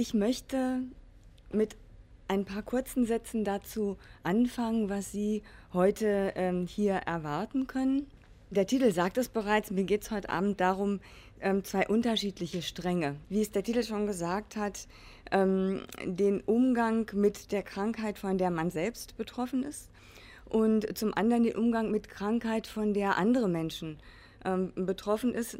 Ich möchte mit ein paar kurzen Sätzen dazu anfangen, was Sie heute ähm, hier erwarten können. Der Titel sagt es bereits, mir geht es heute Abend darum, ähm, zwei unterschiedliche Stränge. Wie es der Titel schon gesagt hat, ähm, den Umgang mit der Krankheit, von der man selbst betroffen ist und zum anderen den Umgang mit Krankheit, von der andere Menschen ähm, betroffen ist.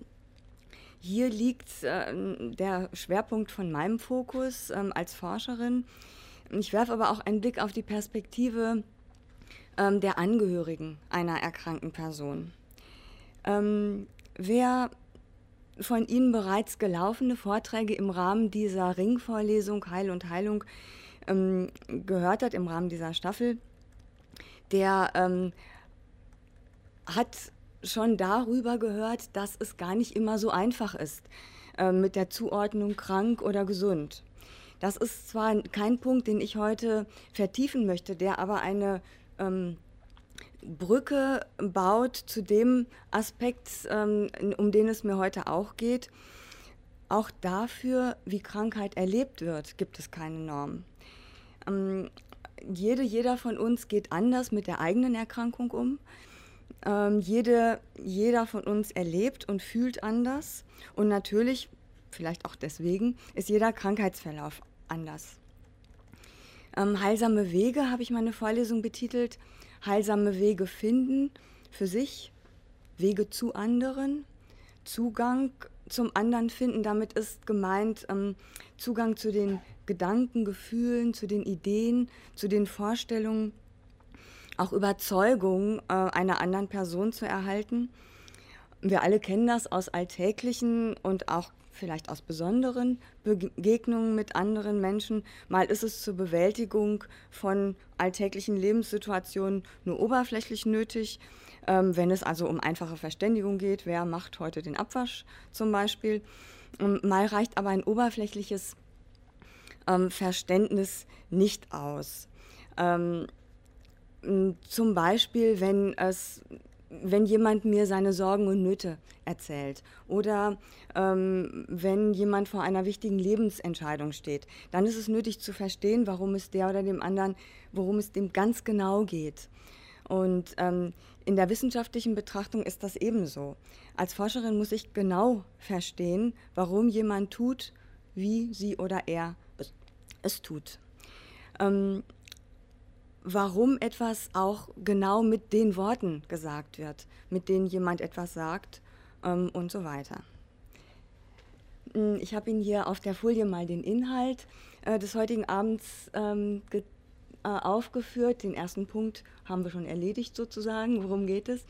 Hier liegt äh, der Schwerpunkt von meinem Fokus ähm, als Forscherin. Ich werfe aber auch einen Blick auf die Perspektive ähm, der Angehörigen einer erkrankten Person. Ähm, wer von Ihnen bereits gelaufene Vorträge im Rahmen dieser Ringvorlesung Heil und Heilung ähm, gehört hat, im Rahmen dieser Staffel, der ähm, hat schon darüber gehört, dass es gar nicht immer so einfach ist äh, mit der Zuordnung krank oder gesund. Das ist zwar kein Punkt, den ich heute vertiefen möchte, der aber eine ähm, Brücke baut zu dem Aspekt, ähm, um den es mir heute auch geht. Auch dafür, wie Krankheit erlebt wird, gibt es keine Norm. Ähm, jede, jeder von uns geht anders mit der eigenen Erkrankung um. Ähm, jede, jeder von uns erlebt und fühlt anders. Und natürlich, vielleicht auch deswegen, ist jeder Krankheitsverlauf anders. Ähm, heilsame Wege habe ich meine Vorlesung betitelt. Heilsame Wege finden für sich, Wege zu anderen, Zugang zum anderen finden. Damit ist gemeint ähm, Zugang zu den Gedanken, Gefühlen, zu den Ideen, zu den Vorstellungen, auch Überzeugungen äh, einer anderen Person zu erhalten. Wir alle kennen das aus alltäglichen und auch vielleicht aus besonderen Begegnungen mit anderen Menschen. Mal ist es zur Bewältigung von alltäglichen Lebenssituationen nur oberflächlich nötig. Ähm, wenn es also um einfache Verständigung geht, wer macht heute den Abwasch zum Beispiel. Ähm, mal reicht aber ein oberflächliches ähm, Verständnis nicht aus. Ähm, zum Beispiel, wenn es wenn jemand mir seine Sorgen und Nöte erzählt oder ähm, wenn jemand vor einer wichtigen Lebensentscheidung steht, dann ist es nötig zu verstehen, warum es der oder dem anderen, worum es dem ganz genau geht. Und ähm, in der wissenschaftlichen Betrachtung ist das ebenso. Als Forscherin muss ich genau verstehen, warum jemand tut, wie sie oder er es tut. Ähm, warum etwas auch genau mit den Worten gesagt wird, mit denen jemand etwas sagt ähm, und so weiter. Ich habe Ihnen hier auf der Folie mal den Inhalt äh, des heutigen Abends ähm, äh, aufgeführt. Den ersten Punkt haben wir schon erledigt sozusagen. Worum geht es?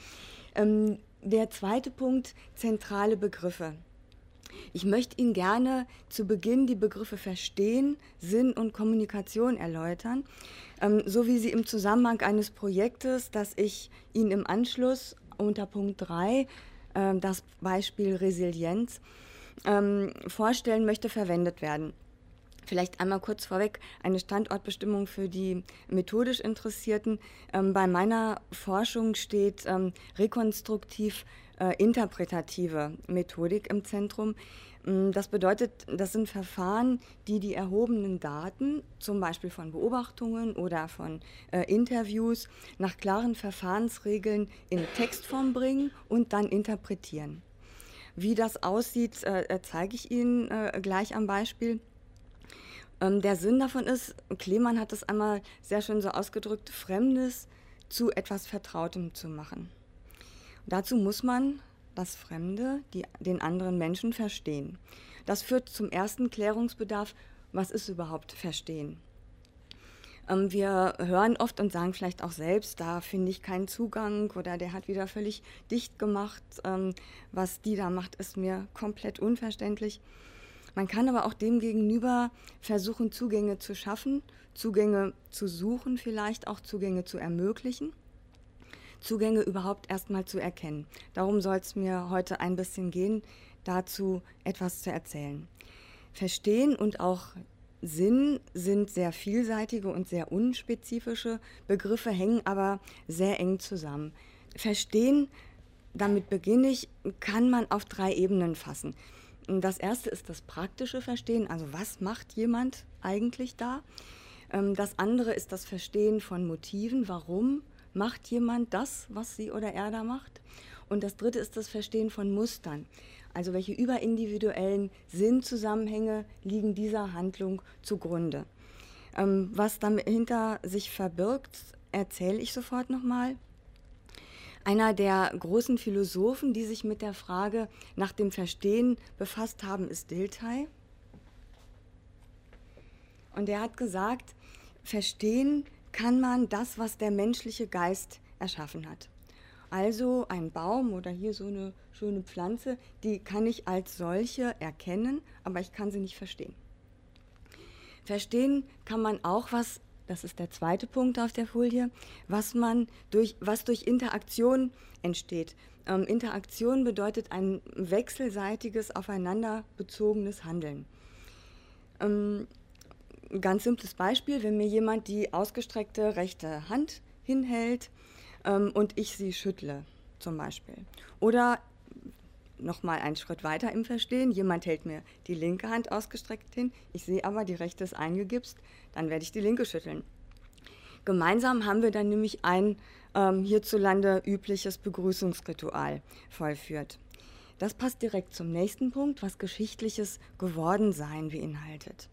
Ähm, der zweite Punkt, zentrale Begriffe. Ich möchte Ihnen gerne zu Beginn die Begriffe Verstehen, Sinn und Kommunikation erläutern, ähm, so wie sie im Zusammenhang eines Projektes, das ich Ihnen im Anschluss unter Punkt 3, äh, das Beispiel Resilienz, ähm, vorstellen möchte, verwendet werden. Vielleicht einmal kurz vorweg eine Standortbestimmung für die methodisch Interessierten. Ähm, bei meiner Forschung steht ähm, rekonstruktiv äh, interpretative Methodik im Zentrum. Mm, das bedeutet, das sind Verfahren, die die erhobenen Daten, zum Beispiel von Beobachtungen oder von äh, Interviews, nach klaren Verfahrensregeln in Textform bringen und dann interpretieren. Wie das aussieht, äh, äh zeige ich Ihnen äh, gleich am Beispiel. Ähm, der Sinn davon ist, Klemann hat es einmal sehr schön so ausgedrückt, Fremdes zu etwas Vertrautem zu machen. Dazu muss man das Fremde, die, den anderen Menschen verstehen. Das führt zum ersten Klärungsbedarf, was ist überhaupt Verstehen? Ähm, wir hören oft und sagen vielleicht auch selbst, da finde ich keinen Zugang oder der hat wieder völlig dicht gemacht. Ähm, was die da macht, ist mir komplett unverständlich. Man kann aber auch dem gegenüber versuchen, Zugänge zu schaffen, Zugänge zu suchen, vielleicht auch Zugänge zu ermöglichen. Zugänge überhaupt erstmal zu erkennen. Darum soll es mir heute ein bisschen gehen, dazu etwas zu erzählen. Verstehen und auch Sinn sind sehr vielseitige und sehr unspezifische Begriffe, hängen aber sehr eng zusammen. Verstehen, damit beginne ich, kann man auf drei Ebenen fassen. das erste ist das praktische Verstehen, also was macht jemand eigentlich da? Ähm, das andere ist das Verstehen von Motiven, warum macht jemand das, was sie oder er da macht? Und das dritte ist das Verstehen von Mustern. Also welche überindividuellen Sinnzusammenhänge liegen dieser Handlung zugrunde. Ähm, was dahinter sich verbirgt, erzähle ich sofort nochmal. Einer der großen Philosophen, die sich mit der Frage nach dem Verstehen befasst haben, ist Dilthey. Und er hat gesagt, verstehen kann man das, was der menschliche Geist erschaffen hat. Also ein Baum oder hier so eine schöne Pflanze, die kann ich als solche erkennen, aber ich kann sie nicht verstehen. Verstehen kann man auch was, das ist der zweite Punkt auf der Folie, was man durch, was durch Interaktion entsteht. Ähm, Interaktion bedeutet ein wechselseitiges, aufeinanderbezogenes Handeln. Ähm, ganz simples Beispiel, wenn mir jemand die ausgestreckte rechte Hand hinhält ähm, und ich sie schüttle, zum Beispiel. Oder nochmal einen Schritt weiter im Verstehen. Jemand hält mir die linke Hand ausgestreckt hin, ich sehe aber, die rechte ist eingegipst, dann werde ich die linke schütteln. Gemeinsam haben wir dann nämlich ein ähm, hierzulande übliches Begrüßungsritual vollführt. Das passt direkt zum nächsten Punkt, was geschichtliches Gewordensein beinhaltet.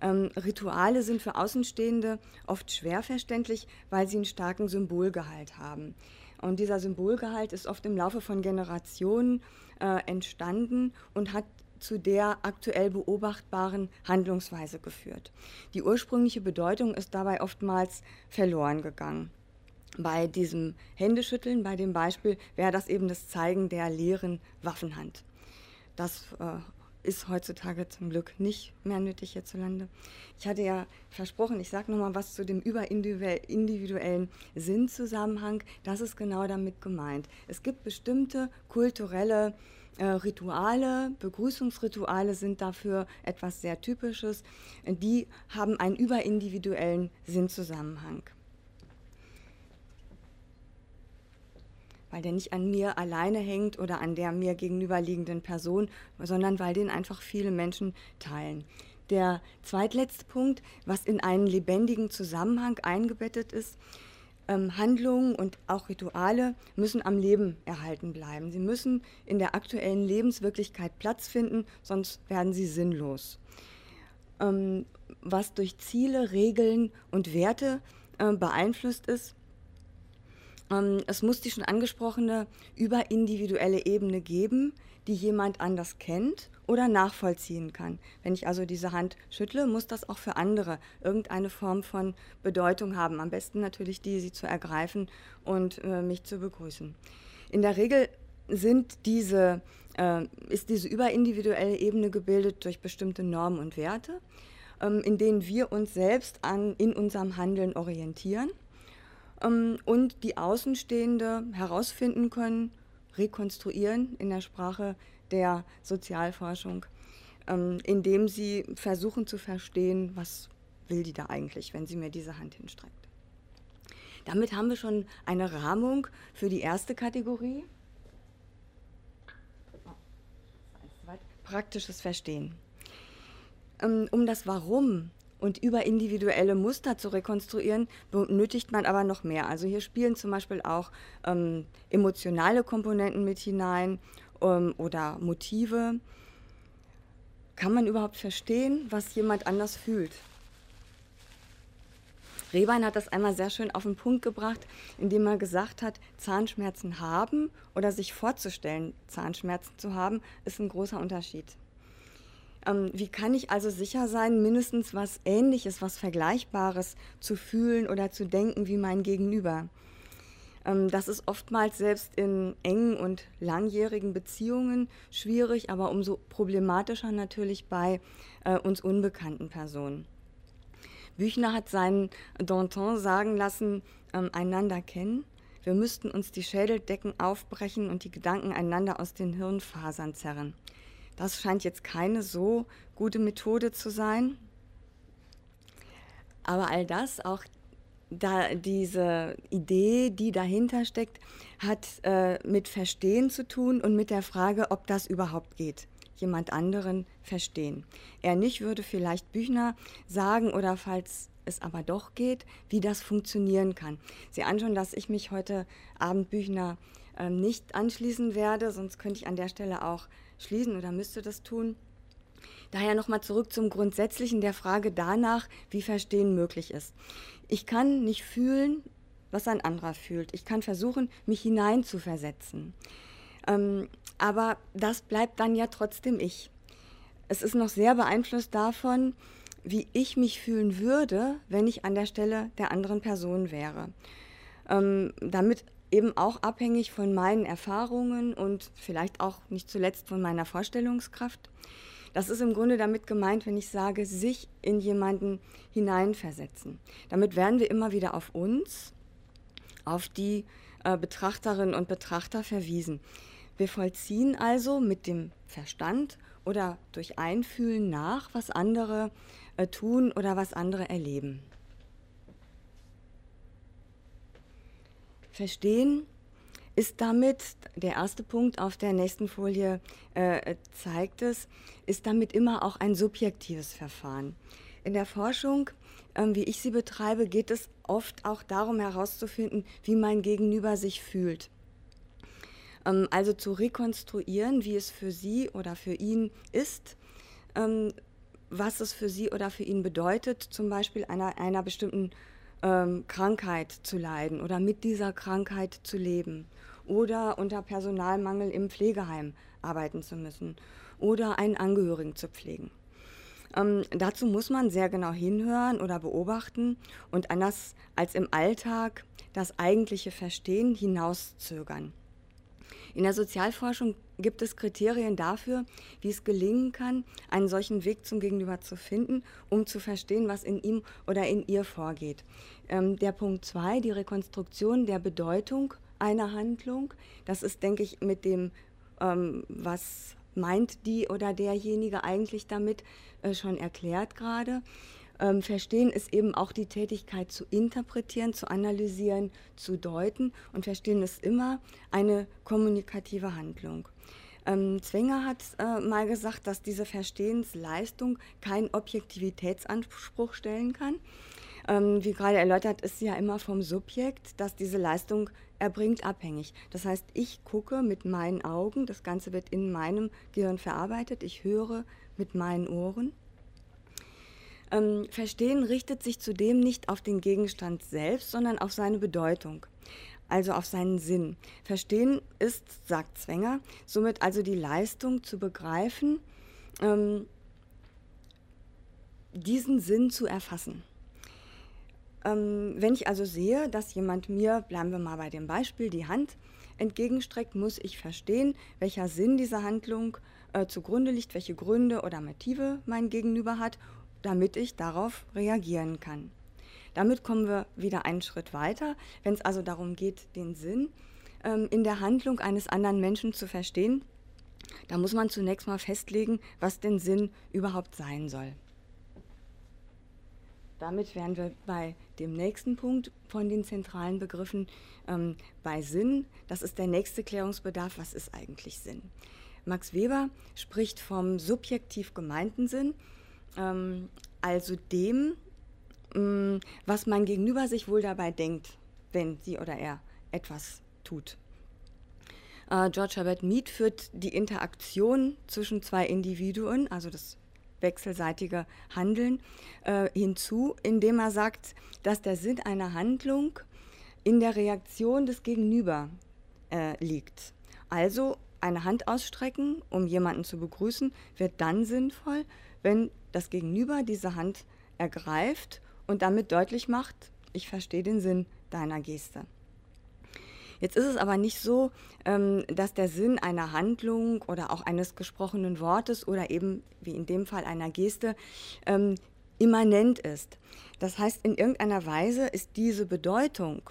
Ähm, Rituale sind für Außenstehende oft schwer verständlich, weil sie einen starken Symbolgehalt haben. Und dieser Symbolgehalt ist oft im Laufe von Generationen äh, entstanden und hat zu der aktuell beobachtbaren Handlungsweise geführt. Die ursprüngliche Bedeutung ist dabei oftmals verloren gegangen. Bei diesem Händeschütteln, bei dem Beispiel, wäre das eben das Zeigen der leeren Waffenhand. Das äh, ist heutzutage zum Glück nicht mehr nötig hierzulande. Ich hatte ja versprochen, ich sage nochmal was zu dem überindividuellen Sinnzusammenhang. Das ist genau damit gemeint. Es gibt bestimmte kulturelle äh, Rituale, Begrüßungsrituale sind dafür etwas sehr Typisches. Die haben einen überindividuellen Sinnzusammenhang. Weil der nicht an mir alleine hängt oder an der mir gegenüberliegenden Person, sondern weil den einfach viele Menschen teilen. Der zweitletzte Punkt, was in einen lebendigen Zusammenhang eingebettet ist, ähm, Handlungen und auch Rituale müssen am Leben erhalten bleiben. Sie müssen in der aktuellen Lebenswirklichkeit Platz finden, sonst werden sie sinnlos. Ähm, was durch Ziele, Regeln und Werte äh, beeinflusst ist, ähm, es muss die schon angesprochene überindividuelle Ebene geben, die jemand anders kennt oder nachvollziehen kann. Wenn ich also diese Hand schüttle, muss das auch für andere irgendeine Form von Bedeutung haben. Am besten natürlich die, sie zu ergreifen und äh, mich zu begrüßen. In der Regel sind diese, äh, ist diese überindividuelle Ebene gebildet durch bestimmte Normen und Werte, ähm, in denen wir uns selbst an, in unserem Handeln orientieren ähm, und die Außenstehende herausfinden können, rekonstruieren in der Sprache der Sozialforschung, ähm, indem sie versuchen zu verstehen, was will die da eigentlich, wenn sie mir diese Hand hinstreckt. Damit haben wir schon eine Rahmung für die erste Kategorie. Praktisches Verstehen. Ähm, um das Warum und über individuelle Muster zu rekonstruieren, benötigt man aber noch mehr. Also hier spielen zum Beispiel auch ähm, emotionale Komponenten mit hinein ähm, oder Motive. Kann man überhaupt verstehen, was jemand anders fühlt? Rehbein hat das einmal sehr schön auf den Punkt gebracht, indem er gesagt hat, Zahnschmerzen haben oder sich vorzustellen, Zahnschmerzen zu haben, ist ein großer Unterschied. Ähm, wie kann ich also sicher sein, mindestens was Ähnliches, was Vergleichbares zu fühlen oder zu denken wie mein Gegenüber? Ähm, das ist oftmals selbst in engen und langjährigen Beziehungen schwierig, aber umso problematischer natürlich bei äh, uns unbekannten Personen. Büchner hat seinen Danton sagen lassen, ähm, einander kennen. Wir müssten uns die Schädeldecken aufbrechen und die Gedanken einander aus den Hirnfasern zerren. Das scheint jetzt keine so gute Methode zu sein. Aber all das, auch da diese Idee, die dahinter steckt, hat äh, mit Verstehen zu tun und mit der Frage, ob das überhaupt geht. jemand anderen verstehen. Er nicht würde vielleicht Büchner sagen oder falls es aber doch geht, wie das funktionieren kann. Sie anschauen, dass ich mich heute Abend Büchner äh, nicht anschließen werde, sonst könnte ich an der Stelle auch schließen oder müsste das tun. Daher nochmal zurück zum Grundsätzlichen der Frage danach, wie Verstehen möglich ist. Ich kann nicht fühlen, was ein anderer fühlt. Ich kann versuchen, mich hineinzuversetzen. Ähm, aber das bleibt dann ja trotzdem ich. Es ist noch sehr beeinflusst davon, wie ich mich fühlen würde, wenn ich an der Stelle der anderen Person wäre. Ähm, damit eben auch abhängig von meinen Erfahrungen und vielleicht auch nicht zuletzt von meiner Vorstellungskraft. Das ist im Grunde damit gemeint, wenn ich sage, sich in jemanden hineinversetzen. Damit werden wir immer wieder auf uns, auf die äh, Betrachterinnen und Betrachter verwiesen. Wir vollziehen also mit dem Verstand oder durch Einfühlen nach, was andere äh, tun oder was andere erleben. Verstehen ist damit, der erste Punkt auf der nächsten Folie äh, zeigt es, ist damit immer auch ein subjektives Verfahren. In der Forschung, äh, wie ich sie betreibe, geht es oft auch darum herauszufinden, wie mein Gegenüber sich fühlt. Ähm, also zu rekonstruieren, wie es für sie oder für ihn ist, ähm, was es für sie oder für ihn bedeutet, zum Beispiel einer, einer bestimmten ähm, Krankheit zu leiden oder mit dieser Krankheit zu leben oder unter Personalmangel im Pflegeheim arbeiten zu müssen oder einen Angehörigen zu pflegen. Ähm, dazu muss man sehr genau hinhören oder beobachten und anders als im Alltag das eigentliche Verstehen hinauszögern. In der Sozialforschung gibt es Kriterien dafür, wie es gelingen kann, einen solchen Weg zum Gegenüber zu finden, um zu verstehen, was in ihm oder in ihr vorgeht. Ähm, der Punkt 2, die Rekonstruktion der Bedeutung einer Handlung, das ist, denke ich, mit dem, ähm, was meint die oder derjenige eigentlich damit, äh, schon erklärt gerade. Ähm, verstehen ist eben auch die Tätigkeit zu interpretieren, zu analysieren, zu deuten. Und Verstehen ist immer eine kommunikative Handlung. Ähm, Zwenger hat äh, mal gesagt, dass diese Verstehensleistung keinen Objektivitätsanspruch stellen kann. Ähm, wie gerade erläutert, ist sie ja immer vom Subjekt, das diese Leistung erbringt, abhängig. Das heißt, ich gucke mit meinen Augen, das Ganze wird in meinem Gehirn verarbeitet, ich höre mit meinen Ohren ähm, Verstehen richtet sich zudem nicht auf den Gegenstand selbst, sondern auf seine Bedeutung, also auf seinen Sinn. Verstehen ist, sagt Zwenger, somit also die Leistung zu begreifen, ähm, diesen Sinn zu erfassen. Ähm, wenn ich also sehe, dass jemand mir, bleiben wir mal bei dem Beispiel, die Hand entgegenstreckt, muss ich verstehen, welcher Sinn dieser Handlung äh, zugrunde liegt, welche Gründe oder Motive mein Gegenüber hat damit ich darauf reagieren kann. Damit kommen wir wieder einen Schritt weiter, wenn es also darum geht, den Sinn ähm, in der Handlung eines anderen Menschen zu verstehen. Da muss man zunächst mal festlegen, was denn Sinn überhaupt sein soll. Damit wären wir bei dem nächsten Punkt von den zentralen Begriffen ähm, bei Sinn. Das ist der nächste Klärungsbedarf. Was ist eigentlich Sinn? Max Weber spricht vom subjektiv gemeinten Sinn ähm, also dem, ähm, was mein Gegenüber sich wohl dabei denkt, wenn sie oder er etwas tut. Äh, George Herbert Mead führt die Interaktion zwischen zwei Individuen, also das wechselseitige Handeln, äh, hinzu, indem er sagt, dass der Sinn einer Handlung in der Reaktion des Gegenüber äh, liegt. Also eine Hand ausstrecken, um jemanden zu begrüßen, wird dann sinnvoll, wenn das Gegenüber diese Hand ergreift und damit deutlich macht, ich verstehe den Sinn deiner Geste. Jetzt ist es aber nicht so, ähm, dass der Sinn einer Handlung oder auch eines gesprochenen Wortes oder eben wie in dem Fall einer Geste ähm, immanent ist. Das heißt, in irgendeiner Weise ist diese Bedeutung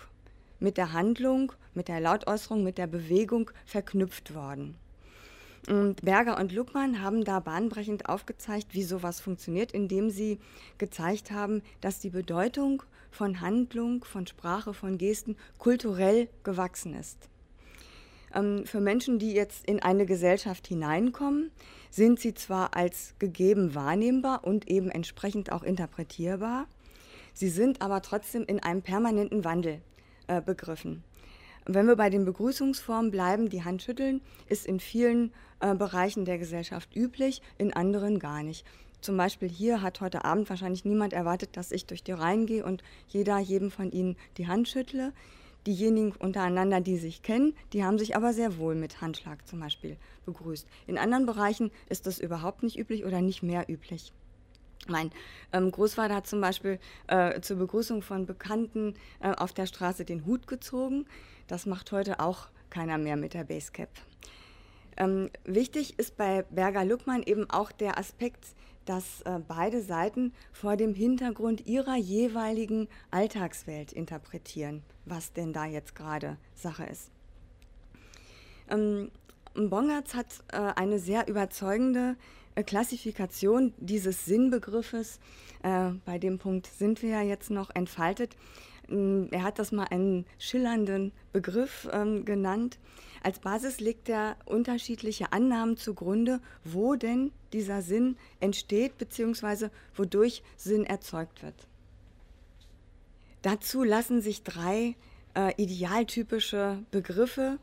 mit der Handlung, mit der Lautäußerung, mit der Bewegung verknüpft worden. Und Berger und Luckmann haben da bahnbrechend aufgezeigt, wie sowas funktioniert, indem sie gezeigt haben, dass die Bedeutung von Handlung, von Sprache, von Gesten kulturell gewachsen ist. Ähm, für Menschen, die jetzt in eine Gesellschaft hineinkommen, sind sie zwar als gegeben wahrnehmbar und eben entsprechend auch interpretierbar, sie sind aber trotzdem in einem permanenten Wandel äh, begriffen. Wenn wir bei den Begrüßungsformen bleiben, die Hand schütteln ist in vielen äh, Bereichen der Gesellschaft üblich, in anderen gar nicht. Zum Beispiel hier hat heute Abend wahrscheinlich niemand erwartet, dass ich durch die Reihen gehe und jeder jedem von Ihnen die Hand schüttle. Diejenigen untereinander, die sich kennen, die haben sich aber sehr wohl mit Handschlag zum Beispiel begrüßt. In anderen Bereichen ist das überhaupt nicht üblich oder nicht mehr üblich. Mein ähm, Großvater hat zum Beispiel äh, zur Begrüßung von Bekannten äh, auf der Straße den Hut gezogen. Das macht heute auch keiner mehr mit der Basecap. Ähm, wichtig ist bei Berger Luckmann eben auch der Aspekt dass äh, beide Seiten vor dem Hintergrund ihrer jeweiligen Alltagswelt interpretieren, was denn da jetzt gerade Sache ist. Ähm, Bongertz hat äh, eine sehr überzeugende äh, Klassifikation dieses Sinnbegriffes, äh, bei dem Punkt sind wir ja jetzt noch entfaltet. Ähm, er hat das mal einen schillernden Begriff ähm, genannt. Als Basis legt er unterschiedliche Annahmen zugrunde, wo denn dieser Sinn entsteht bzw. wodurch Sinn erzeugt wird. Dazu lassen sich drei äh, idealtypische Begriffe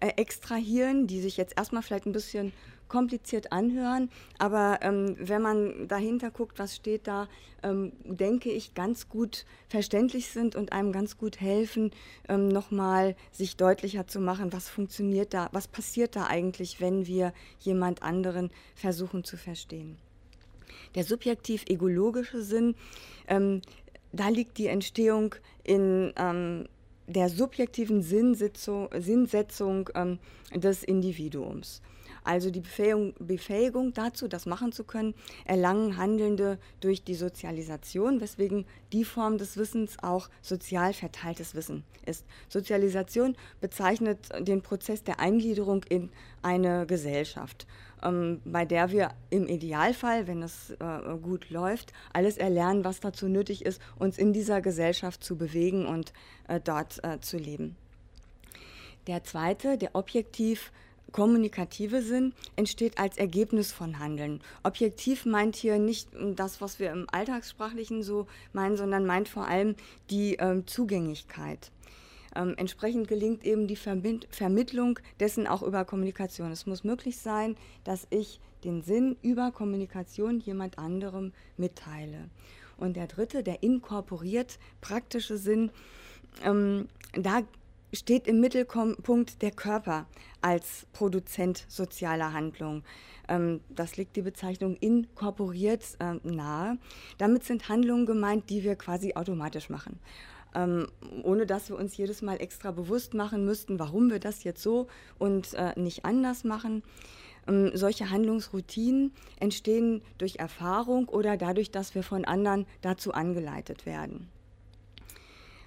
äh, extrahieren, die sich jetzt erstmal vielleicht ein bisschen kompliziert anhören, aber ähm, wenn man dahinter guckt, was steht da, ähm, denke ich, ganz gut verständlich sind und einem ganz gut helfen, ähm, nochmal sich deutlicher zu machen, was funktioniert da, was passiert da eigentlich, wenn wir jemand anderen versuchen zu verstehen. Der subjektiv-egologische Sinn, ähm, da liegt die Entstehung in ähm, der subjektiven Sinnsetzung, ähm, des Individuums. Also die Befähigung, Befähigung, dazu, das machen zu können, erlangen Handelnde durch die Sozialisation, weswegen die Form des Wissens auch sozial verteiltes Wissen ist. Sozialisation bezeichnet den Prozess der Eingliederung in eine Gesellschaft, ähm, bei der wir im Idealfall, wenn es äh, gut läuft, alles erlernen, was dazu nötig ist, uns in dieser Gesellschaft zu bewegen und äh, dort äh, zu leben. Der zweite, der objektiv kommunikative Sinn entsteht als Ergebnis von Handeln. Objektiv meint hier nicht das, was wir im Alltagssprachlichen so meinen, sondern meint vor allem die ähm, Zugänglichkeit. Ähm, entsprechend gelingt eben die Vermitt Vermittlung dessen auch über Kommunikation. Es muss möglich sein, dass ich den Sinn über Kommunikation jemand anderem mitteile. Und der dritte, der inkorporiert praktische Sinn, ähm, da steht im Mittelpunkt der Körper als Produzent sozialer Handlungen. Ähm, das liegt die Bezeichnung inkorporiert äh, nahe. Damit sind Handlungen gemeint, die wir quasi automatisch machen. Ähm, ohne dass wir uns jedes Mal extra bewusst machen müssten, warum wir das jetzt so und äh, nicht anders machen. Ähm, solche Handlungsroutinen entstehen durch Erfahrung oder dadurch, dass wir von anderen dazu angeleitet werden.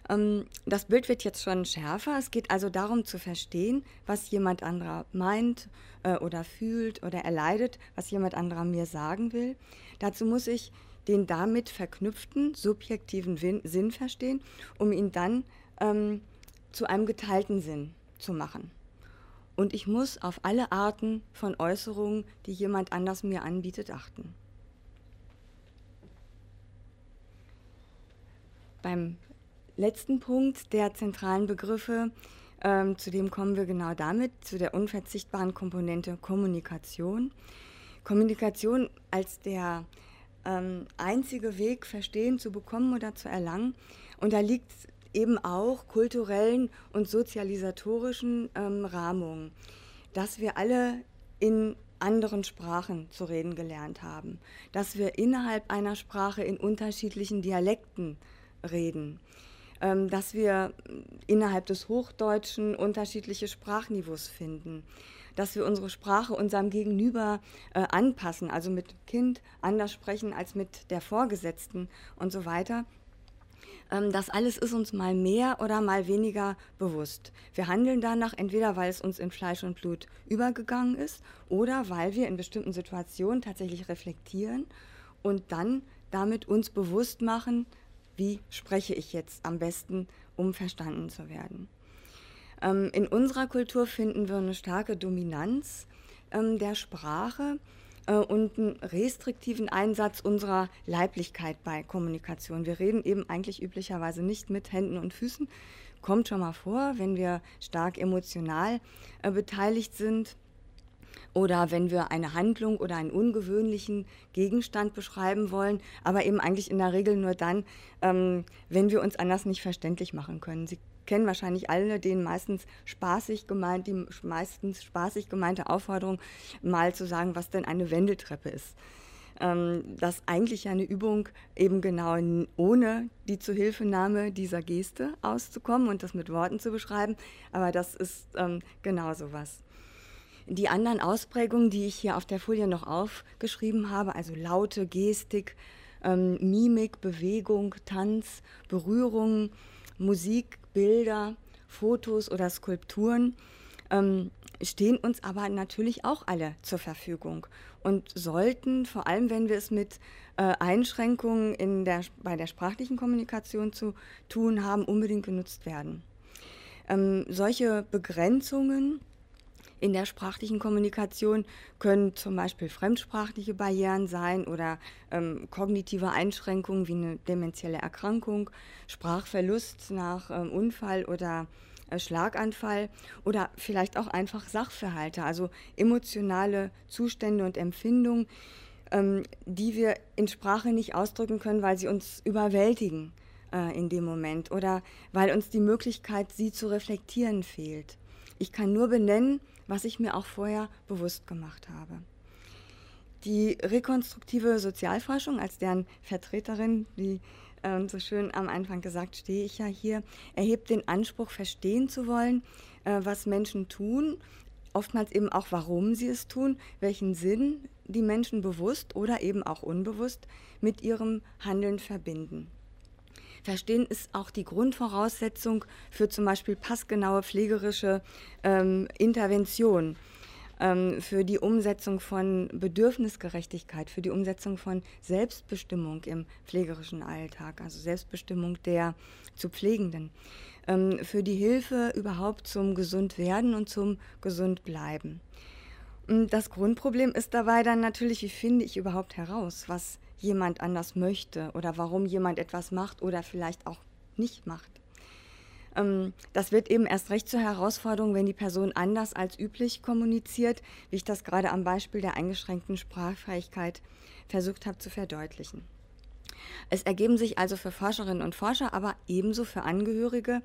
Ähm, das Bild wird jetzt schon schärfer. Es geht also darum zu verstehen, was jemand anderer meint äh, oder fühlt oder erleidet, was jemand anderer mir sagen will. Dazu muss ich den damit verknüpften subjektiven Sinn verstehen, um ihn dann ähm, zu einem geteilten Sinn zu machen. Und ich muss auf alle Arten von Äußerungen, die jemand anders mir anbietet, achten. Beim letzten Punkt der zentralen Begriffe, ähm, zu dem kommen wir genau damit, zu der unverzichtbaren Komponente Kommunikation. Kommunikation als der ähm, einzige Weg, Verstehen zu bekommen oder zu erlangen. Und da liegt eben auch kulturellen und sozialisatorischen ähm, Rahmungen, dass wir alle in anderen Sprachen zu reden gelernt haben, dass wir innerhalb einer Sprache in unterschiedlichen Dialekten reden, dass wir innerhalb des Hochdeutschen unterschiedliche Sprachniveaus finden, dass wir unsere Sprache unserem Gegenüber äh, anpassen, also mit Kind anders sprechen als mit der Vorgesetzten und so weiter. Ähm, das alles ist uns mal mehr oder mal weniger bewusst. Wir handeln danach entweder, weil es uns in Fleisch und Blut übergegangen ist oder weil wir in bestimmten Situationen tatsächlich reflektieren und dann damit uns bewusst machen, wie spreche ich jetzt am besten, um verstanden zu werden. Ähm, in unserer Kultur finden wir eine starke Dominanz ähm, der Sprache äh, und einen restriktiven Einsatz unserer Leiblichkeit bei Kommunikation. Wir reden eben eigentlich üblicherweise nicht mit Händen und Füßen. Kommt schon mal vor, wenn wir stark emotional äh, beteiligt sind oder wenn wir eine Handlung oder einen ungewöhnlichen Gegenstand beschreiben wollen, aber eben eigentlich in der Regel nur dann, ähm, wenn wir uns anders nicht verständlich machen können. Sie kennen wahrscheinlich alle den meistens spaßig gemeint, die meistens spaßig gemeinte Aufforderung, mal zu sagen, was denn eine Wendeltreppe ist. Ähm, das eigentlich eine Übung eben genau ohne die Zuhilfenahme dieser Geste auszukommen und das mit Worten zu beschreiben, aber das ist ähm, genau so was. Die anderen Ausprägungen, die ich hier auf der Folie noch aufgeschrieben habe, also Laute, Gestik, ähm, Mimik, Bewegung, Tanz, Berührung, Musik, Bilder, Fotos oder Skulpturen ähm, stehen uns aber natürlich auch alle zur Verfügung und sollten, vor allem wenn wir es mit äh, Einschränkungen in der, bei der sprachlichen Kommunikation zu tun haben, unbedingt genutzt werden. Ähm, solche Begrenzungen in der sprachlichen Kommunikation können zum Beispiel fremdsprachliche Barrieren sein oder ähm, kognitive Einschränkungen wie eine dementielle Erkrankung, Sprachverlust nach ähm, Unfall oder äh, Schlaganfall oder vielleicht auch einfach Sachverhalte, also emotionale Zustände und Empfindungen, ähm, die wir in Sprache nicht ausdrücken können, weil sie uns überwältigen äh, in dem Moment oder weil uns die Möglichkeit, sie zu reflektieren, fehlt. Ich kann nur benennen, was ich mir auch vorher bewusst gemacht habe. Die rekonstruktive Sozialforschung als deren Vertreterin, wie äh, so schön am Anfang gesagt, stehe ich ja hier, erhebt den Anspruch, verstehen zu wollen, äh, was Menschen tun, oftmals eben auch, warum sie es tun, welchen Sinn die Menschen bewusst oder eben auch unbewusst mit ihrem Handeln verbinden. Verstehen ist auch die Grundvoraussetzung für zum Beispiel passgenaue pflegerische ähm, Intervention, ähm, für die Umsetzung von Bedürfnisgerechtigkeit, für die Umsetzung von Selbstbestimmung im pflegerischen Alltag, also Selbstbestimmung der zu Pflegenden, ähm, für die Hilfe überhaupt zum Gesundwerden und zum Gesundbleiben. Das Grundproblem ist dabei dann natürlich, wie finde ich überhaupt heraus, was jemand anders möchte oder warum jemand etwas macht oder vielleicht auch nicht macht. Ähm, das wird eben erst recht zur Herausforderung, wenn die Person anders als üblich kommuniziert, wie ich das gerade am Beispiel der eingeschränkten Sprachfähigkeit versucht habe zu verdeutlichen. Es ergeben sich also für Forscherinnen und Forscher, aber ebenso für Angehörige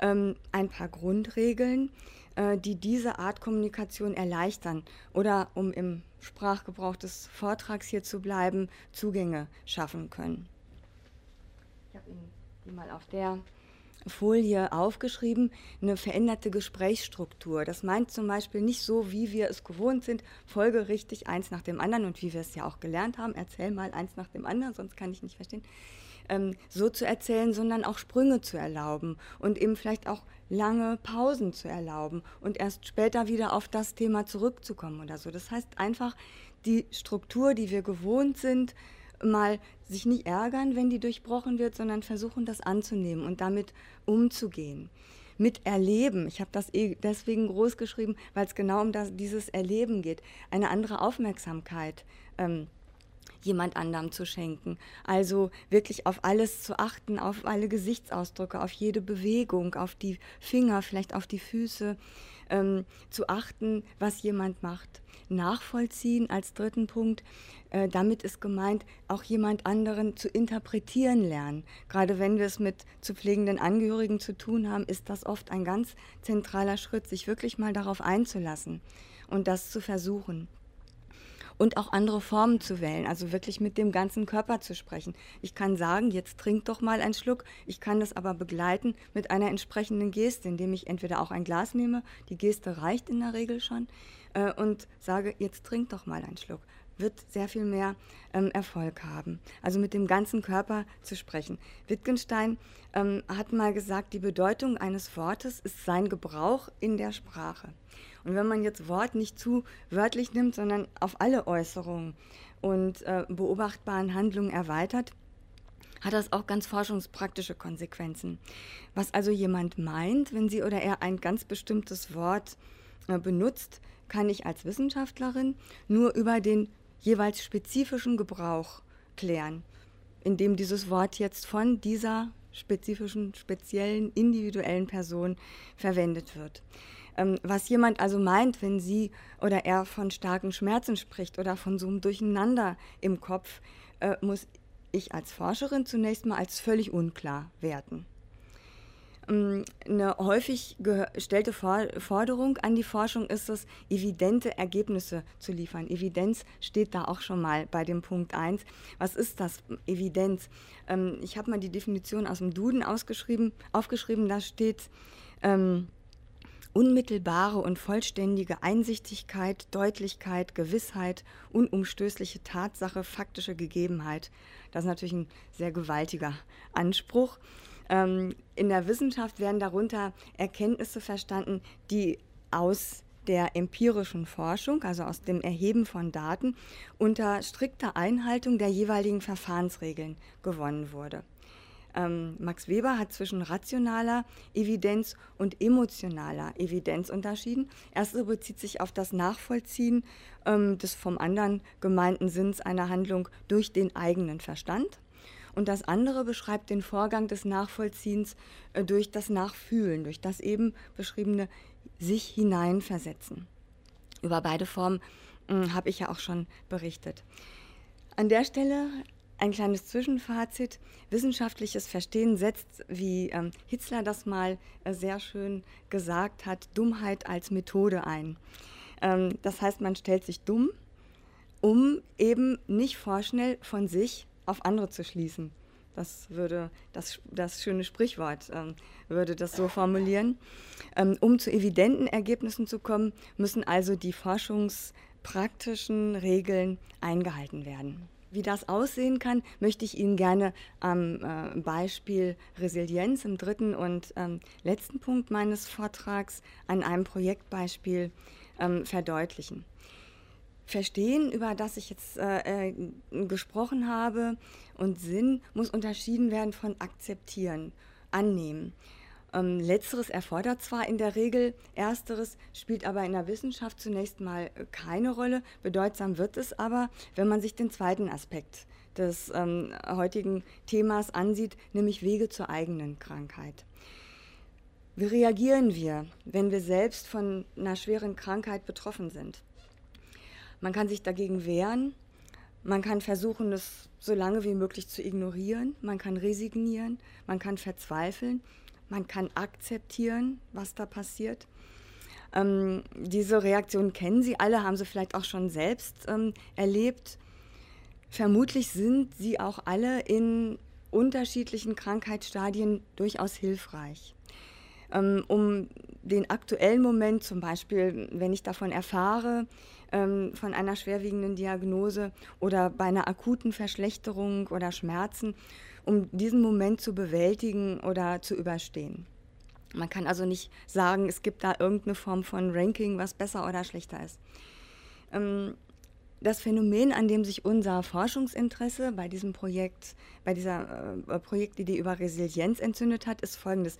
ähm, ein paar Grundregeln, äh, die diese Art Kommunikation erleichtern oder, um im Sprachgebrauch des Vortrags hier zu bleiben, Zugänge schaffen können. Ich habe Ihnen die mal auf der Folie aufgeschrieben, eine veränderte Gesprächsstruktur. Das meint zum Beispiel nicht so, wie wir es gewohnt sind, folgerichtig eins nach dem anderen und wie wir es ja auch gelernt haben, erzähl mal eins nach dem anderen, sonst kann ich nicht verstehen, ähm, so zu erzählen, sondern auch Sprünge zu erlauben und eben vielleicht auch lange Pausen zu erlauben und erst später wieder auf das Thema zurückzukommen oder so. Das heißt einfach, die Struktur, die wir gewohnt sind, mal sich nicht ärgern, wenn die durchbrochen wird, sondern versuchen, das anzunehmen und damit umzugehen. Mit Erleben, ich habe das eh deswegen groß geschrieben, weil es genau um das, dieses Erleben geht, eine andere Aufmerksamkeit ähm, jemand anderem zu schenken. Also wirklich auf alles zu achten, auf alle Gesichtsausdrücke, auf jede Bewegung, auf die Finger, vielleicht auf die Füße, ähm, zu achten, was jemand macht. Nachvollziehen als dritten Punkt. Äh, damit ist gemeint, auch jemand anderen zu interpretieren lernen. Gerade wenn wir es mit zu pflegenden Angehörigen zu tun haben, ist das oft ein ganz zentraler Schritt, sich wirklich mal darauf einzulassen und das zu versuchen und auch andere Formen zu wählen, also wirklich mit dem ganzen Körper zu sprechen. Ich kann sagen, jetzt trink doch mal einen Schluck, ich kann das aber begleiten mit einer entsprechenden Geste, indem ich entweder auch ein Glas nehme, die Geste reicht in der Regel schon, äh, und sage, jetzt trink doch mal einen Schluck wird sehr viel mehr ähm, Erfolg haben. Also mit dem ganzen Körper zu sprechen. Wittgenstein ähm, hat mal gesagt, die Bedeutung eines Wortes ist sein Gebrauch in der Sprache. Und wenn man jetzt Wort nicht zu wörtlich nimmt, sondern auf alle Äußerungen und äh, beobachtbaren Handlungen erweitert, hat das auch ganz forschungspraktische Konsequenzen. Was also jemand meint, wenn sie oder er ein ganz bestimmtes Wort äh, benutzt, kann ich als Wissenschaftlerin nur über den jeweils spezifischen Gebrauch klären, indem dieses Wort jetzt von dieser spezifischen, speziellen, individuellen Person verwendet wird. Ähm, was jemand also meint, wenn sie oder er von starken Schmerzen spricht oder von so einem Durcheinander im Kopf, äh, muss ich als Forscherin zunächst mal als völlig unklar werten. Ähm, eine häufig gestellte Forderung an die Forschung ist es, evidente Ergebnisse zu liefern. Evidenz steht da auch schon mal bei dem Punkt 1. Was ist das Evidenz? Ähm, ich habe mal die Definition aus dem Duden ausgeschrieben, aufgeschrieben, da steht ähm, unmittelbare und vollständige Einsichtigkeit, Deutlichkeit, Gewissheit, unumstößliche Tatsache, faktische Gegebenheit. Das ist natürlich ein sehr gewaltiger Anspruch. Ähm, in der Wissenschaft werden darunter Erkenntnisse verstanden, die aus der empirischen Forschung, also aus dem Erheben von Daten, unter strikter Einhaltung der jeweiligen Verfahrensregeln gewonnen wurde. Ähm, Max Weber hat zwischen rationaler Evidenz und emotionaler Evidenz unterschieden. Erste bezieht sich auf das Nachvollziehen ähm, des vom anderen gemeinten Sinns einer Handlung durch den eigenen Verstand. Und das andere beschreibt den Vorgang des Nachvollziehens äh, durch das Nachfühlen, durch das eben beschriebene sich hineinversetzen. Über beide Formen hm, habe ich ja auch schon berichtet. An der Stelle ein kleines Zwischenfazit. Wissenschaftliches Verstehen setzt, wie ähm, Hitzler das mal äh, sehr schön gesagt hat, Dummheit als Methode ein. Ähm, das heißt, man stellt sich dumm, um eben nicht vorschnell von sich auf andere zu schließen. Das würde das, das schöne Sprichwort ähm, würde das so formulieren. Ähm, um zu evidenten Ergebnissen zu kommen, müssen also die forschungspraktischen Regeln eingehalten werden. Wie das aussehen kann, möchte ich Ihnen gerne am äh, Beispiel Resilienz im dritten und ähm, letzten Punkt meines Vortrags an einem Projektbeispiel ähm, verdeutlichen. Verstehen, über das ich jetzt äh, äh, gesprochen habe, und Sinn muss unterschieden werden von akzeptieren, annehmen. Ähm, letzteres erfordert zwar in der Regel, ersteres spielt aber in der Wissenschaft zunächst mal keine Rolle. Bedeutsam wird es aber, wenn man sich den zweiten Aspekt des ähm, heutigen Themas ansieht, nämlich Wege zur eigenen Krankheit. Wie reagieren wir, wenn wir selbst von einer schweren Krankheit betroffen sind? Man kann sich dagegen wehren, man kann versuchen, es so lange wie möglich zu ignorieren, man kann resignieren, man kann verzweifeln, man kann akzeptieren, was da passiert. Ähm, diese Reaktion kennen Sie alle, haben Sie vielleicht auch schon selbst ähm, erlebt. Vermutlich sind sie auch alle in unterschiedlichen Krankheitsstadien durchaus hilfreich. Ähm, um den aktuellen Moment, zum Beispiel, wenn ich davon erfahre, ähm, von einer schwerwiegenden Diagnose oder bei einer akuten Verschlechterung oder Schmerzen, um diesen Moment zu bewältigen oder zu überstehen. Man kann also nicht sagen, es gibt da irgendeine Form von Ranking, was besser oder schlechter ist. Ähm, das Phänomen, an dem sich unser Forschungsinteresse bei diesem Projekt, bei dieser äh, Projektidee über Resilienz entzündet hat, ist folgendes.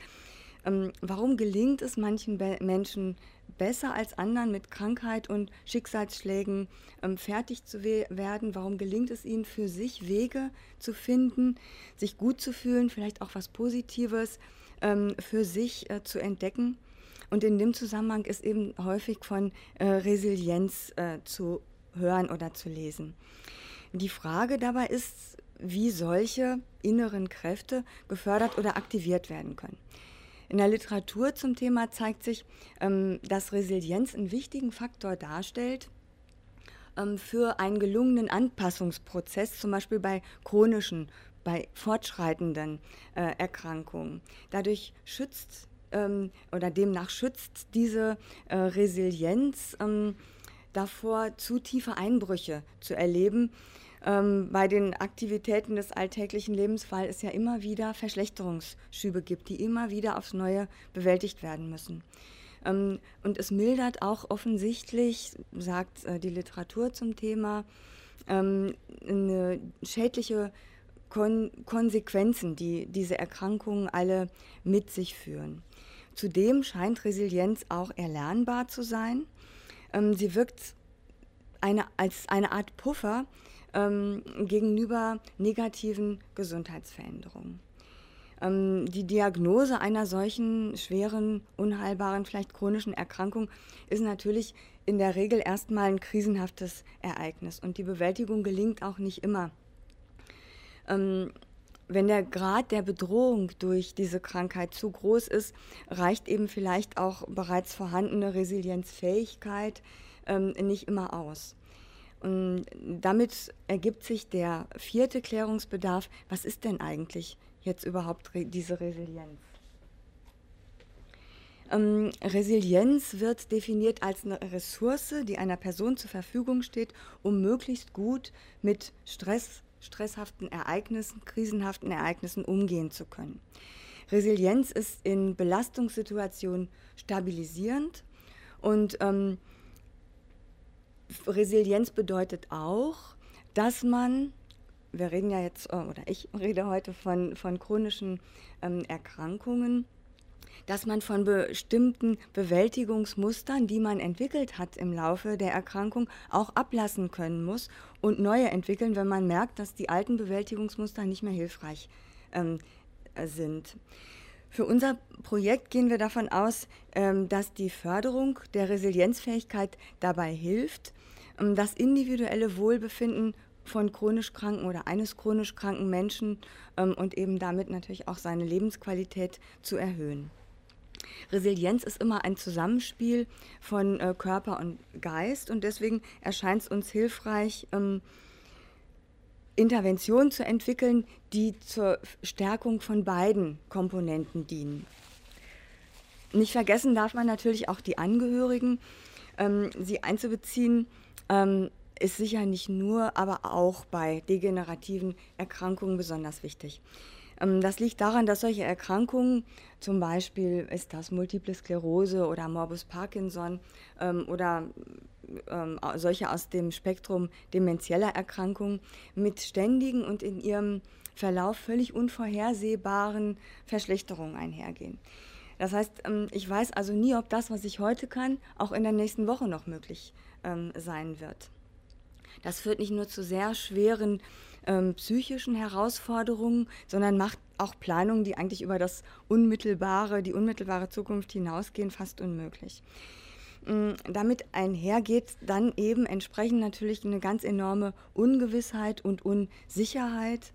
Ähm, warum gelingt es manchen Be Menschen besser als anderen mit Krankheit und Schicksalsschlägen ähm, fertig zu we werden? Warum gelingt es ihnen für sich Wege zu finden, sich gut zu fühlen, vielleicht auch was Positives ähm, für sich äh, zu entdecken? Und in dem Zusammenhang ist eben häufig von äh, Resilienz äh, zu hören oder zu lesen. Die Frage dabei ist, wie solche inneren Kräfte gefördert oder aktiviert werden können. In der Literatur zum Thema zeigt sich, ähm, dass Resilienz einen wichtigen Faktor darstellt ähm, für einen gelungenen Anpassungsprozess, zum Beispiel bei chronischen, bei fortschreitenden äh, Erkrankungen. Dadurch schützt ähm, oder demnach schützt diese äh, Resilienz davor, zu tiefe Einbrüche zu erleben, ähm, bei den Aktivitäten des alltäglichen Lebens, weil es ja immer wieder Verschlechterungsschübe gibt, die immer wieder aufs Neue bewältigt werden müssen. Ähm, und es mildert auch offensichtlich, sagt äh, die Literatur zum Thema, ähm, eine schädliche Kon Konsequenzen, die diese Erkrankungen alle mit sich führen. Zudem scheint Resilienz auch erlernbar zu sein. Ähm, sie wirkt eine, als eine Art Puffer ähm, gegenüber negativen Gesundheitsveränderungen. Ähm, die Diagnose einer solchen schweren, unheilbaren, vielleicht chronischen Erkrankung ist natürlich in der Regel erstmal ein krisenhaftes Ereignis und die Bewältigung gelingt auch nicht immer. Ähm, wenn der Grad der Bedrohung durch diese Krankheit zu groß ist, reicht eben vielleicht auch bereits vorhandene Resilienzfähigkeit ähm, nicht immer aus. Und damit ergibt sich der vierte Klärungsbedarf, was ist denn eigentlich jetzt überhaupt diese Resilienz? Ähm, Resilienz wird definiert als eine Ressource, die einer Person zur Verfügung steht, um möglichst gut mit Stress, stresshaften Ereignissen, krisenhaften Ereignissen umgehen zu können. Resilienz ist in Belastungssituationen stabilisierend und ähm, Resilienz bedeutet auch, dass man, wir reden ja jetzt, äh, oder ich rede heute von, von chronischen ähm, Erkrankungen, dass man von bestimmten Bewältigungsmustern, die man entwickelt hat im Laufe der Erkrankung, auch ablassen können muss und neue entwickeln, wenn man merkt, dass die alten Bewältigungsmuster nicht mehr hilfreich ähm, sind. Für unser Projekt gehen wir davon aus, ähm, dass die Förderung der Resilienzfähigkeit dabei hilft, das individuelle Wohlbefinden von chronisch kranken oder eines chronisch kranken Menschen ähm, und eben damit natürlich auch seine Lebensqualität zu erhöhen. Resilienz ist immer ein Zusammenspiel von äh, Körper und Geist und deswegen erscheint es uns hilfreich, ähm, Interventionen zu entwickeln, die zur Stärkung von beiden Komponenten dienen. Nicht vergessen darf man natürlich auch die Angehörigen. Ähm, sie einzubeziehen ähm, ist sicher nicht nur, aber auch bei degenerativen Erkrankungen besonders wichtig. Ähm, das liegt daran, dass solche Erkrankungen, zum Beispiel ist das Multiple Sklerose oder Morbus Parkinson ähm, oder ähm, solche aus dem Spektrum demenzieller Erkrankungen, mit ständigen und in ihrem Verlauf völlig unvorhersehbaren Verschlechterungen einhergehen. Das heißt, ich weiß also nie, ob das, was ich heute kann, auch in der nächsten Woche noch möglich sein wird. Das führt nicht nur zu sehr schweren ähm, psychischen Herausforderungen, sondern macht auch Planungen, die eigentlich über das unmittelbare, die unmittelbare Zukunft hinausgehen, fast unmöglich. Ähm, damit einhergeht dann eben entsprechend natürlich eine ganz enorme Ungewissheit und Unsicherheit,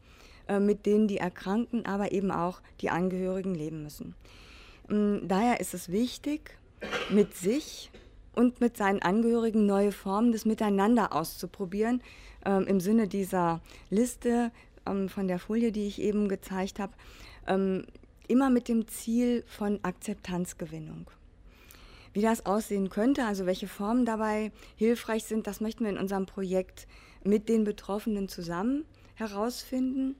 äh, mit denen die Erkrankten, aber eben auch die Angehörigen leben müssen. Ähm, daher ist es wichtig, mit sich und mit seinen Angehörigen neue Formen des Miteinander auszuprobieren, ähm, im Sinne dieser Liste ähm, von der Folie, die ich eben gezeigt habe, ähm, immer mit dem Ziel von Akzeptanzgewinnung. Wie das aussehen könnte, also welche Formen dabei hilfreich sind, das möchten wir in unserem Projekt mit den Betroffenen zusammen herausfinden.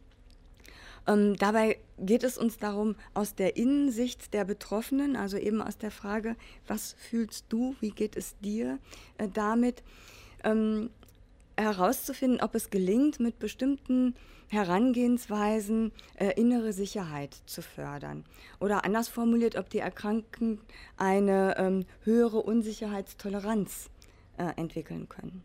Ähm, dabei geht es uns darum, aus der Innensicht der Betroffenen, also eben aus der Frage, was fühlst du, wie geht es dir äh, damit, ähm, herauszufinden, ob es gelingt, mit bestimmten Herangehensweisen äh, innere Sicherheit zu fördern. Oder anders formuliert, ob die Erkrankten eine ähm, höhere Unsicherheitstoleranz äh, entwickeln können.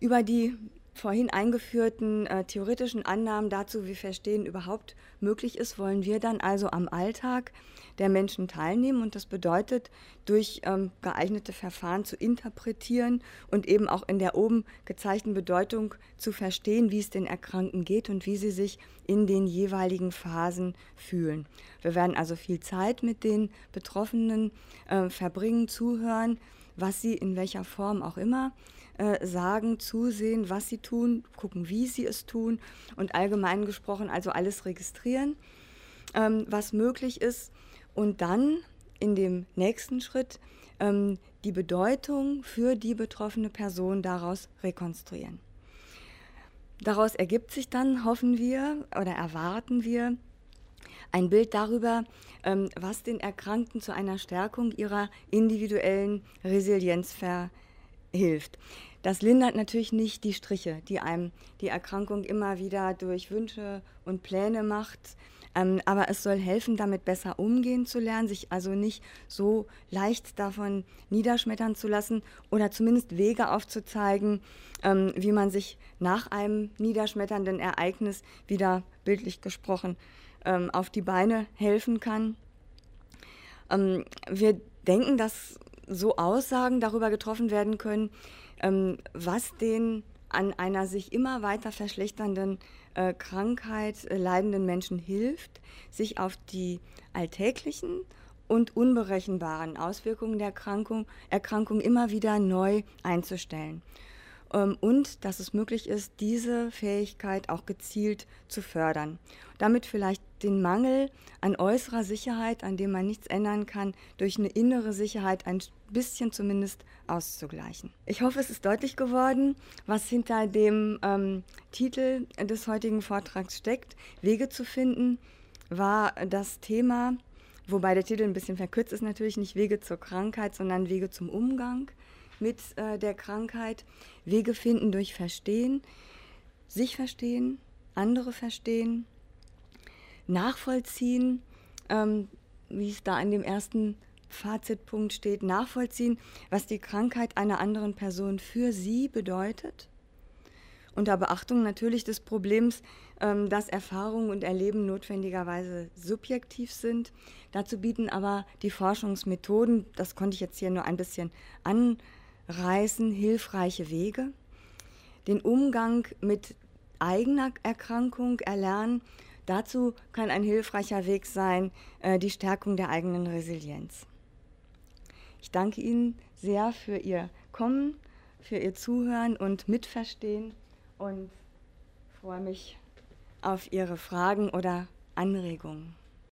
Über die vorhin eingeführten äh, theoretischen Annahmen dazu, wie Verstehen überhaupt möglich ist, wollen wir dann also am Alltag der Menschen teilnehmen. Und das bedeutet, durch ähm, geeignete Verfahren zu interpretieren und eben auch in der oben gezeigten Bedeutung zu verstehen, wie es den Erkrankten geht und wie sie sich in den jeweiligen Phasen fühlen. Wir werden also viel Zeit mit den Betroffenen äh, verbringen, zuhören, was sie in welcher Form auch immer äh, sagen, zusehen, was sie tun, gucken, wie sie es tun und allgemein gesprochen also alles registrieren, ähm, was möglich ist und dann in dem nächsten Schritt ähm, die Bedeutung für die betroffene Person daraus rekonstruieren. Daraus ergibt sich dann, hoffen wir oder erwarten wir, ein Bild darüber, ähm, was den Erkrankten zu einer Stärkung ihrer individuellen Resilienz verhilft. Das lindert natürlich nicht die Striche, die einem die Erkrankung immer wieder durch Wünsche und Pläne macht. Ähm, aber es soll helfen, damit besser umgehen zu lernen, sich also nicht so leicht davon niederschmettern zu lassen oder zumindest Wege aufzuzeigen, ähm, wie man sich nach einem niederschmetternden Ereignis wieder bildlich gesprochen ähm, auf die Beine helfen kann. Ähm, wir denken, dass so Aussagen darüber getroffen werden können, ähm, was den an einer sich immer weiter verschlechternden äh, Krankheit äh, leidenden Menschen hilft, sich auf die alltäglichen und unberechenbaren Auswirkungen der Erkrankung, Erkrankung immer wieder neu einzustellen. Ähm, und dass es möglich ist, diese Fähigkeit auch gezielt zu fördern. Damit vielleicht den Mangel an äußerer Sicherheit, an dem man nichts ändern kann, durch eine innere Sicherheit ein bisschen zumindest auszugleichen. Ich hoffe, es ist deutlich geworden, was hinter dem ähm, Titel des heutigen Vortrags steckt. Wege zu finden war das Thema, wobei der Titel ein bisschen verkürzt ist, natürlich nicht Wege zur Krankheit, sondern Wege zum Umgang mit äh, der Krankheit. Wege finden durch Verstehen, sich verstehen, andere verstehen, nachvollziehen, ähm, wie es da in dem ersten Fazitpunkt steht, nachvollziehen, was die Krankheit einer anderen Person für sie bedeutet. Unter Beachtung natürlich des Problems, ähm, dass Erfahrung und Erleben notwendigerweise subjektiv sind. Dazu bieten aber die Forschungsmethoden, das konnte ich jetzt hier nur ein bisschen anreißen, hilfreiche Wege. Den Umgang mit eigener Erkrankung erlernen Dazu kann ein hilfreicher Weg sein äh, die Stärkung der eigenen Resilienz. Ich danke Ihnen sehr für Ihr Kommen, für Ihr Zuhören und Mitverstehen und freue mich auf Ihre Fragen oder Anregungen.